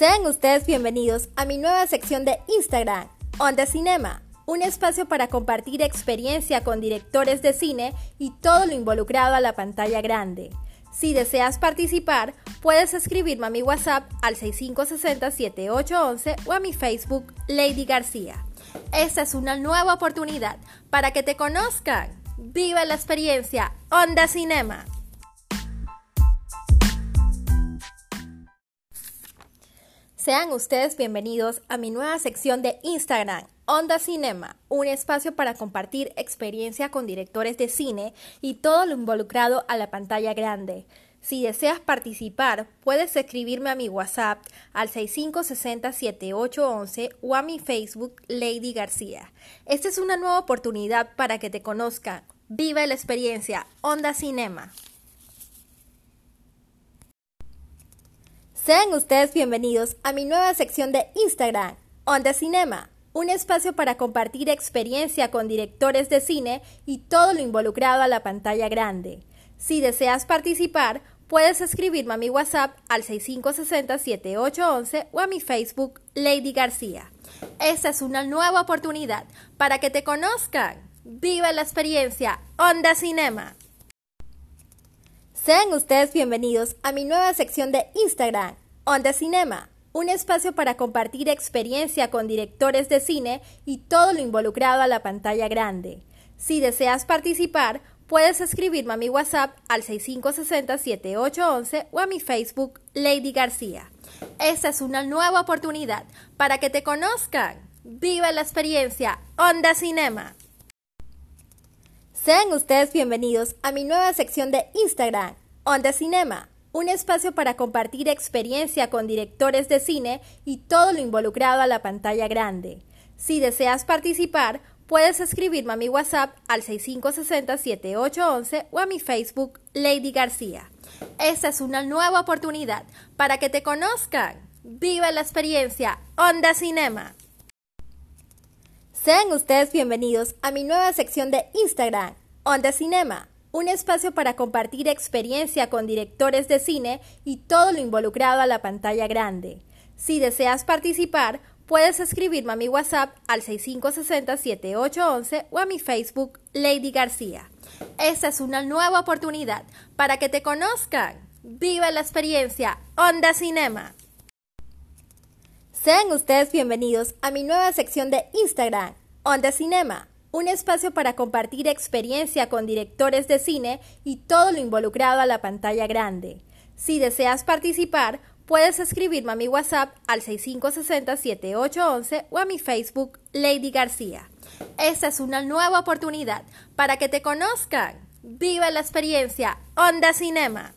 Sean ustedes bienvenidos a mi nueva sección de Instagram, Onda Cinema, un espacio para compartir experiencia con directores de cine y todo lo involucrado a la pantalla grande. Si deseas participar, puedes escribirme a mi WhatsApp al 6560-7811 o a mi Facebook Lady García. Esta es una nueva oportunidad para que te conozcan. ¡Viva la experiencia! Onda Cinema. Sean ustedes bienvenidos a mi nueva sección de Instagram, Onda Cinema, un espacio para compartir experiencia con directores de cine y todo lo involucrado a la pantalla grande. Si deseas participar, puedes escribirme a mi WhatsApp al 65607811 o a mi Facebook Lady García. Esta es una nueva oportunidad para que te conozcan. Viva la experiencia, Onda Cinema. Sean ustedes bienvenidos a mi nueva sección de Instagram, Onda Cinema, un espacio para compartir experiencia con directores de cine y todo lo involucrado a la pantalla grande. Si deseas participar, puedes escribirme a mi WhatsApp al 6560-7811 o a mi Facebook Lady García. Esta es una nueva oportunidad para que te conozcan. ¡Viva la experiencia! Onda Cinema. Sean ustedes bienvenidos a mi nueva sección de Instagram, Onda Cinema, un espacio para compartir experiencia con directores de cine y todo lo involucrado a la pantalla grande. Si deseas participar, puedes escribirme a mi WhatsApp al 6560-7811 o a mi Facebook Lady García. Esta es una nueva oportunidad para que te conozcan. ¡Viva la experiencia! Onda Cinema. Sean ustedes bienvenidos a mi nueva sección de Instagram, Onda Cinema, un espacio para compartir experiencia con directores de cine y todo lo involucrado a la pantalla grande. Si deseas participar, puedes escribirme a mi WhatsApp al 6560-7811 o a mi Facebook Lady García. Esta es una nueva oportunidad para que te conozcan. ¡Viva la experiencia! Onda Cinema. Sean ustedes bienvenidos a mi nueva sección de Instagram, Onda Cinema, un espacio para compartir experiencia con directores de cine y todo lo involucrado a la pantalla grande. Si deseas participar, puedes escribirme a mi WhatsApp al 6560-7811 o a mi Facebook Lady García. Esta es una nueva oportunidad para que te conozcan. ¡Viva la experiencia! Onda Cinema. Sean ustedes bienvenidos a mi nueva sección de Instagram, Onda Cinema, un espacio para compartir experiencia con directores de cine y todo lo involucrado a la pantalla grande. Si deseas participar, puedes escribirme a mi WhatsApp al 6560-7811 o a mi Facebook Lady García. Esta es una nueva oportunidad para que te conozcan. ¡Viva la experiencia! Onda Cinema.